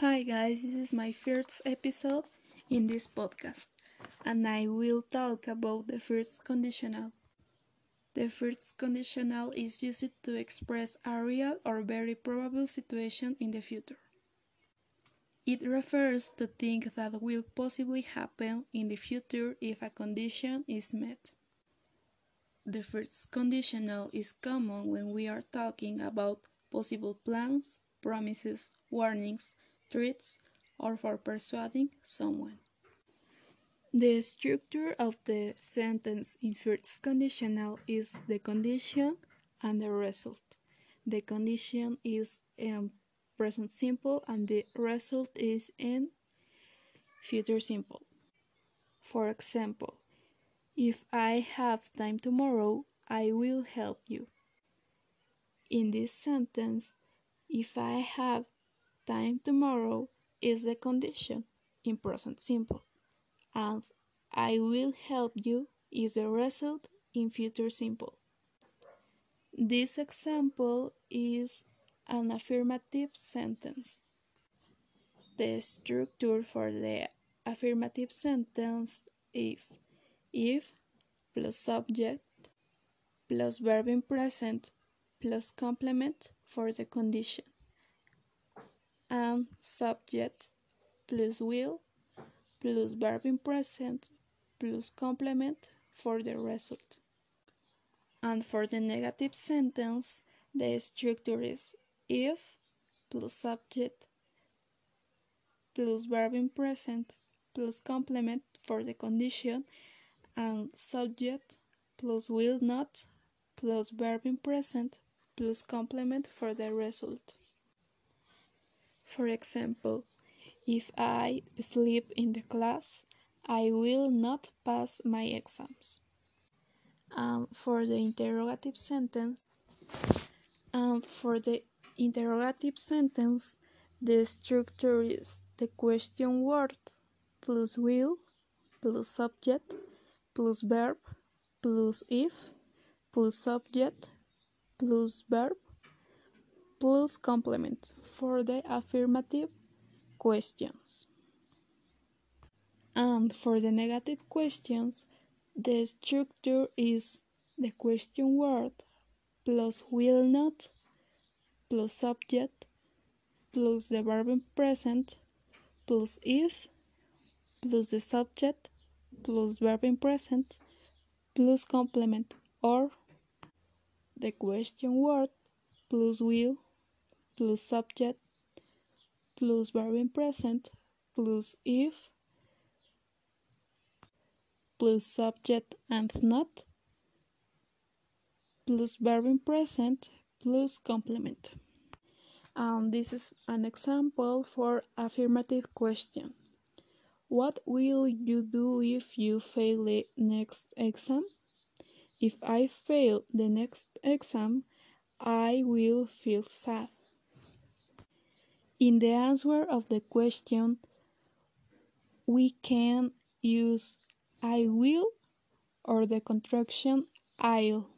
Hi guys, this is my first episode in this podcast, and I will talk about the first conditional. The first conditional is used to express a real or very probable situation in the future. It refers to things that will possibly happen in the future if a condition is met. The first conditional is common when we are talking about possible plans, promises, warnings, threats, or for persuading someone. The structure of the sentence in first conditional is the condition and the result. The condition is in present simple and the result is in future simple. For example, if I have time tomorrow, I will help you. In this sentence, if I have time tomorrow is the condition in present simple, and I will help you is the result in future simple. This example is an affirmative sentence. The structure for the affirmative sentence is if plus subject plus verb in present plus complement for the condition and subject plus will plus verb in present plus complement for the result. And for the negative sentence, the structure is if plus subject plus verb in present plus complement for the condition and subject plus will not plus verb in present plus complement for the result. For example, if I sleep in the class, I will not pass my exams. And for the interrogative sentence, and for the interrogative sentence, the structure is the question word plus will plus subject plus verb plus if plus subject plus verb plus complement for the affirmative questions. And for the negative questions, the structure is the question word plus will not plus subject plus the verb in present plus if plus the subject plus verb in present plus complement or the question word plus will plus subject plus verb in present plus if plus subject and not plus verb in present plus complement. And this is an example for affirmative question. What will you do if you fail the next exam? If I fail the next exam, I will feel sad. In the answer of the question, we can use I will or the contraction I'll.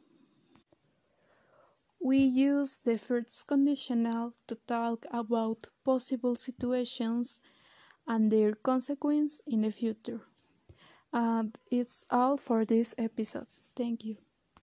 We use the first conditional to talk about possible situations and their consequence in the future. And it's all for this episode. Thank you.